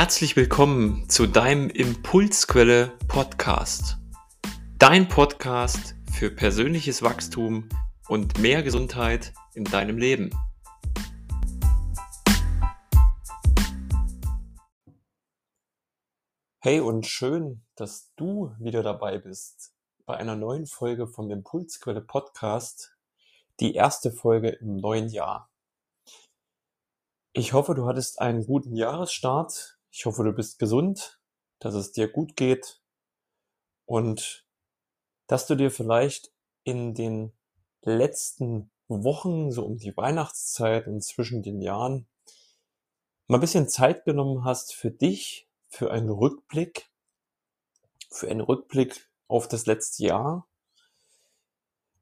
Herzlich willkommen zu deinem Impulsquelle Podcast. Dein Podcast für persönliches Wachstum und mehr Gesundheit in deinem Leben. Hey und schön, dass du wieder dabei bist bei einer neuen Folge vom Impulsquelle Podcast, die erste Folge im neuen Jahr. Ich hoffe, du hattest einen guten Jahresstart ich hoffe, du bist gesund, dass es dir gut geht und dass du dir vielleicht in den letzten Wochen, so um die Weihnachtszeit und zwischen den Jahren, mal ein bisschen Zeit genommen hast für dich, für einen Rückblick, für einen Rückblick auf das letzte Jahr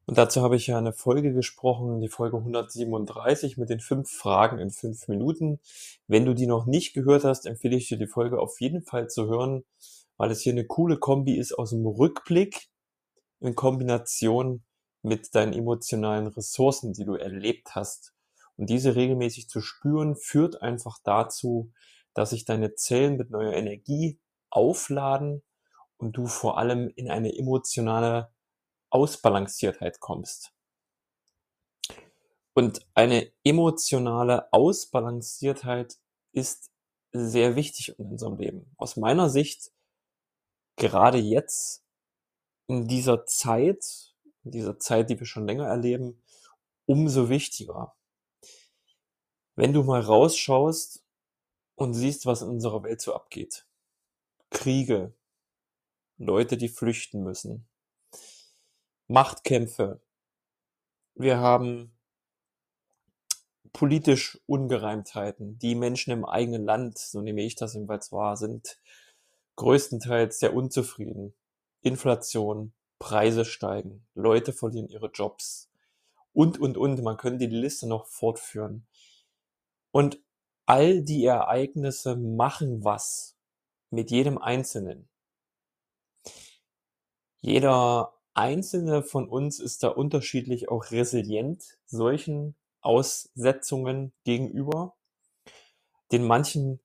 und dazu habe ich ja eine Folge gesprochen, die Folge 137 mit den fünf Fragen in fünf Minuten. Wenn du die noch nicht gehört hast, empfehle ich dir die Folge auf jeden Fall zu hören, weil es hier eine coole Kombi ist aus dem Rückblick in Kombination mit deinen emotionalen Ressourcen, die du erlebt hast. Und diese regelmäßig zu spüren, führt einfach dazu, dass sich deine Zellen mit neuer Energie aufladen und du vor allem in eine emotionale Ausbalanciertheit kommst. Und eine emotionale Ausbalanciertheit ist sehr wichtig in unserem Leben. Aus meiner Sicht, gerade jetzt, in dieser Zeit, in dieser Zeit, die wir schon länger erleben, umso wichtiger. Wenn du mal rausschaust und siehst, was in unserer Welt so abgeht. Kriege, Leute, die flüchten müssen, Machtkämpfe. Wir haben politisch Ungereimtheiten. Die Menschen im eigenen Land, so nehme ich das jedenfalls wahr, sind größtenteils sehr unzufrieden. Inflation, Preise steigen, Leute verlieren ihre Jobs und, und, und. Man könnte die Liste noch fortführen. Und all die Ereignisse machen was mit jedem Einzelnen. Jeder Einzelne von uns ist da unterschiedlich auch resilient solchen Aussetzungen gegenüber. Den manchen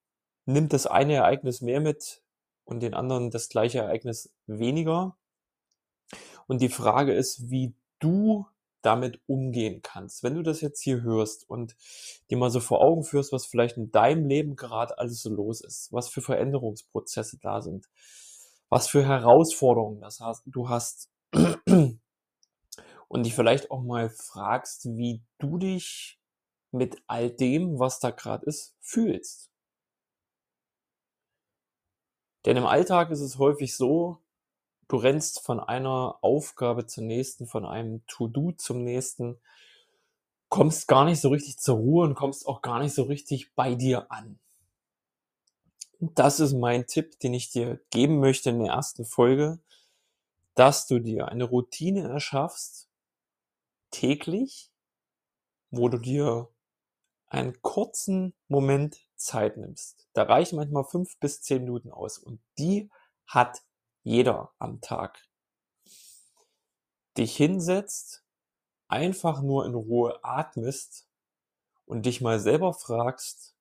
nimmt das eine Ereignis mehr mit und den anderen das gleiche Ereignis weniger. Und die Frage ist, wie du damit umgehen kannst. Wenn du das jetzt hier hörst und dir mal so vor Augen führst, was vielleicht in deinem Leben gerade alles so los ist, was für Veränderungsprozesse da sind, was für Herausforderungen das hast, du hast, und dich vielleicht auch mal fragst, wie du dich mit all dem, was da gerade ist, fühlst. Denn im Alltag ist es häufig so, du rennst von einer Aufgabe zur nächsten, von einem To-Do zum nächsten, kommst gar nicht so richtig zur Ruhe und kommst auch gar nicht so richtig bei dir an. Das ist mein Tipp, den ich dir geben möchte in der ersten Folge dass du dir eine Routine erschaffst, täglich, wo du dir einen kurzen Moment Zeit nimmst. Da reichen manchmal fünf bis zehn Minuten aus und die hat jeder am Tag. Dich hinsetzt, einfach nur in Ruhe atmest und dich mal selber fragst,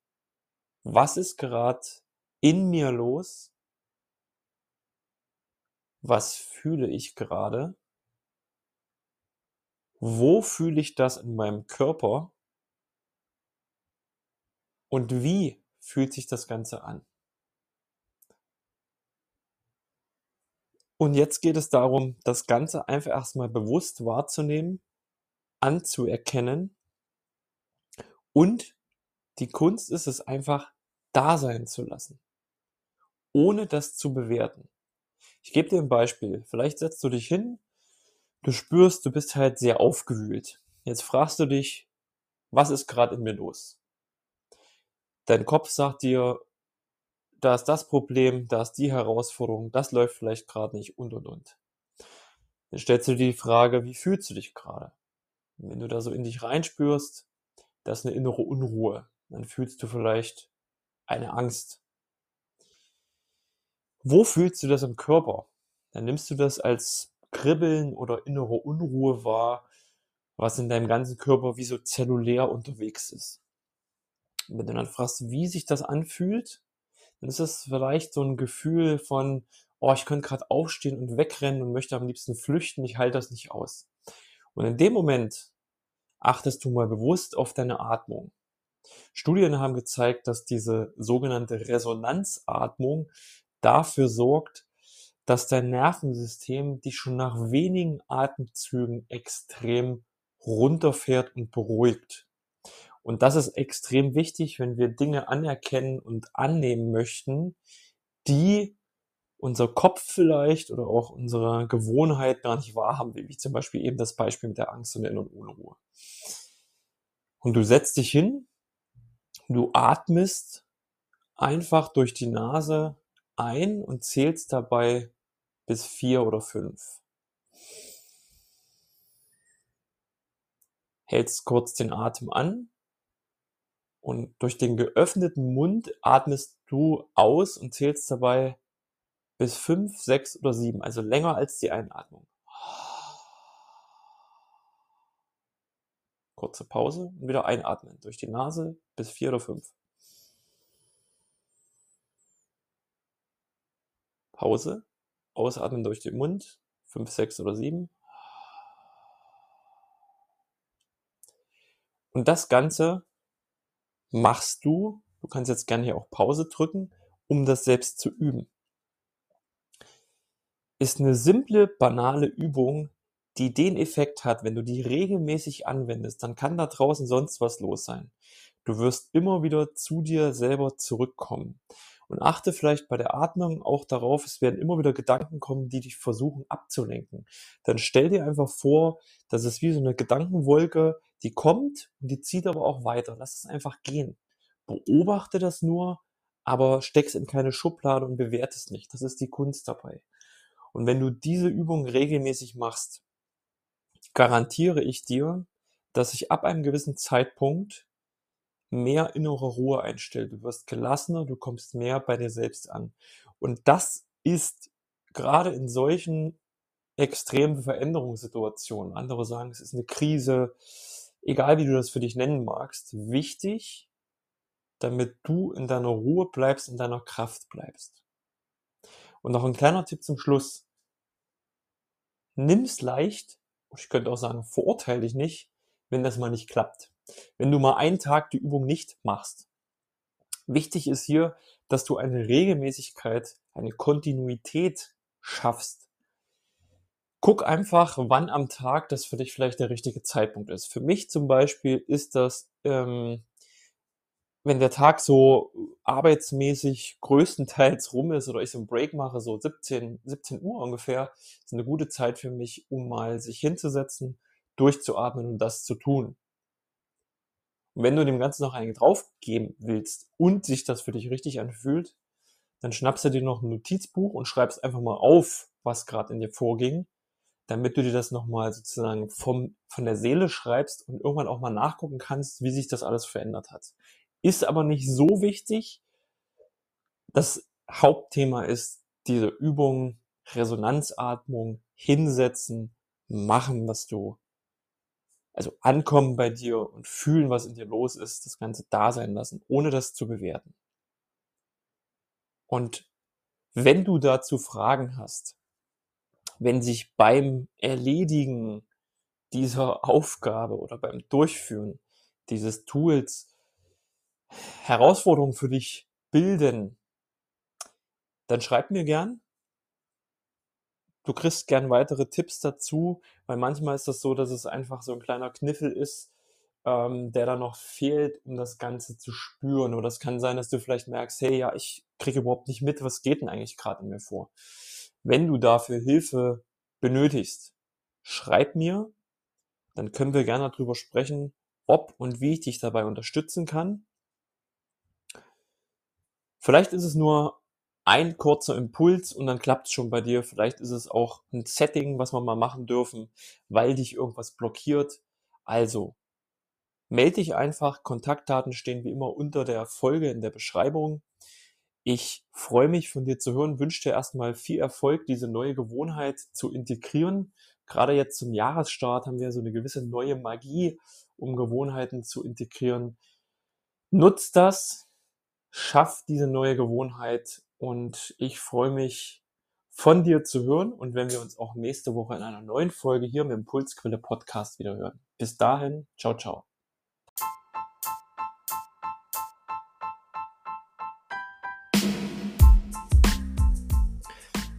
was ist gerade in mir los? Was fühle ich gerade? Wo fühle ich das in meinem Körper? Und wie fühlt sich das Ganze an? Und jetzt geht es darum, das Ganze einfach erstmal bewusst wahrzunehmen, anzuerkennen. Und die Kunst ist es einfach da sein zu lassen, ohne das zu bewerten. Ich gebe dir ein Beispiel. Vielleicht setzt du dich hin, du spürst, du bist halt sehr aufgewühlt. Jetzt fragst du dich, was ist gerade in mir los? Dein Kopf sagt dir, da ist das Problem, da ist die Herausforderung, das läuft vielleicht gerade nicht und und und. Dann stellst du dir die Frage, wie fühlst du dich gerade? wenn du da so in dich reinspürst, da ist eine innere Unruhe. Dann fühlst du vielleicht eine Angst, wo fühlst du das im Körper? Dann nimmst du das als Kribbeln oder innere Unruhe wahr, was in deinem ganzen Körper wie so zellulär unterwegs ist. Und wenn du dann fragst, wie sich das anfühlt, dann ist es vielleicht so ein Gefühl von, oh, ich könnte gerade aufstehen und wegrennen und möchte am liebsten flüchten, ich halte das nicht aus. Und in dem Moment achtest du mal bewusst auf deine Atmung. Studien haben gezeigt, dass diese sogenannte Resonanzatmung dafür sorgt, dass dein Nervensystem dich schon nach wenigen Atemzügen extrem runterfährt und beruhigt. Und das ist extrem wichtig, wenn wir Dinge anerkennen und annehmen möchten, die unser Kopf vielleicht oder auch unsere Gewohnheit gar nicht wahrhaben, wie zum Beispiel eben das Beispiel mit der Angst und der inneren Unruhe. Und du setzt dich hin, du atmest einfach durch die Nase ein und zählst dabei bis vier oder fünf. Hältst kurz den Atem an und durch den geöffneten Mund atmest du aus und zählst dabei bis fünf, sechs oder sieben, also länger als die Einatmung. Kurze Pause und wieder einatmen durch die Nase bis vier oder fünf. Pause, ausatmen durch den Mund, fünf, sechs oder sieben. Und das Ganze machst du, du kannst jetzt gerne hier auch Pause drücken, um das selbst zu üben. Ist eine simple, banale Übung, die den Effekt hat, wenn du die regelmäßig anwendest, dann kann da draußen sonst was los sein. Du wirst immer wieder zu dir selber zurückkommen. Und achte vielleicht bei der Atmung auch darauf, es werden immer wieder Gedanken kommen, die dich versuchen abzulenken. Dann stell dir einfach vor, dass es wie so eine Gedankenwolke, die kommt und die zieht aber auch weiter. Lass es einfach gehen. Beobachte das nur, aber steck's in keine Schublade und bewerte es nicht. Das ist die Kunst dabei. Und wenn du diese Übung regelmäßig machst, garantiere ich dir, dass sich ab einem gewissen Zeitpunkt mehr innere Ruhe einstellt. Du wirst gelassener, du kommst mehr bei dir selbst an. Und das ist gerade in solchen extremen Veränderungssituationen, andere sagen, es ist eine Krise, egal wie du das für dich nennen magst, wichtig, damit du in deiner Ruhe bleibst, in deiner Kraft bleibst. Und noch ein kleiner Tipp zum Schluss. Nimm's leicht, ich könnte auch sagen, verurteile dich nicht, wenn das mal nicht klappt. Wenn du mal einen Tag die Übung nicht machst. Wichtig ist hier, dass du eine Regelmäßigkeit, eine Kontinuität schaffst. Guck einfach, wann am Tag das für dich vielleicht der richtige Zeitpunkt ist. Für mich zum Beispiel ist das ähm, wenn der Tag so arbeitsmäßig größtenteils rum ist oder ich so einen Break mache, so 17, 17 Uhr ungefähr, ist eine gute Zeit für mich, um mal sich hinzusetzen, durchzuatmen und das zu tun. Und wenn du dem Ganzen noch einen draufgeben willst und sich das für dich richtig anfühlt, dann schnappst du dir noch ein Notizbuch und schreibst einfach mal auf, was gerade in dir vorging, damit du dir das nochmal sozusagen vom, von der Seele schreibst und irgendwann auch mal nachgucken kannst, wie sich das alles verändert hat ist aber nicht so wichtig. Das Hauptthema ist diese Übung, Resonanzatmung, hinsetzen, machen, was du, also ankommen bei dir und fühlen, was in dir los ist, das Ganze da sein lassen, ohne das zu bewerten. Und wenn du dazu Fragen hast, wenn sich beim Erledigen dieser Aufgabe oder beim Durchführen dieses Tools Herausforderungen für dich bilden, dann schreib mir gern. Du kriegst gern weitere Tipps dazu, weil manchmal ist das so, dass es einfach so ein kleiner Kniffel ist, ähm, der da noch fehlt, um das Ganze zu spüren. Oder es kann sein, dass du vielleicht merkst, hey, ja, ich kriege überhaupt nicht mit, was geht denn eigentlich gerade in mir vor. Wenn du dafür Hilfe benötigst, schreib mir, dann können wir gerne darüber sprechen, ob und wie ich dich dabei unterstützen kann. Vielleicht ist es nur ein kurzer Impuls und dann klappt es schon bei dir. Vielleicht ist es auch ein Setting, was wir mal machen dürfen, weil dich irgendwas blockiert. Also, melde dich einfach. Kontaktdaten stehen wie immer unter der Folge in der Beschreibung. Ich freue mich von dir zu hören, wünsche dir erstmal viel Erfolg, diese neue Gewohnheit zu integrieren. Gerade jetzt zum Jahresstart haben wir so eine gewisse neue Magie, um Gewohnheiten zu integrieren. Nutzt das, Schaff diese neue Gewohnheit und ich freue mich von dir zu hören und wenn wir uns auch nächste Woche in einer neuen Folge hier im Impulsquelle Podcast wieder hören. Bis dahin, ciao, ciao.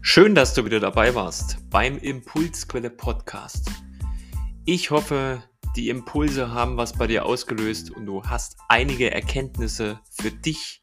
Schön, dass du wieder dabei warst beim Impulsquelle Podcast. Ich hoffe, die Impulse haben was bei dir ausgelöst und du hast einige Erkenntnisse für dich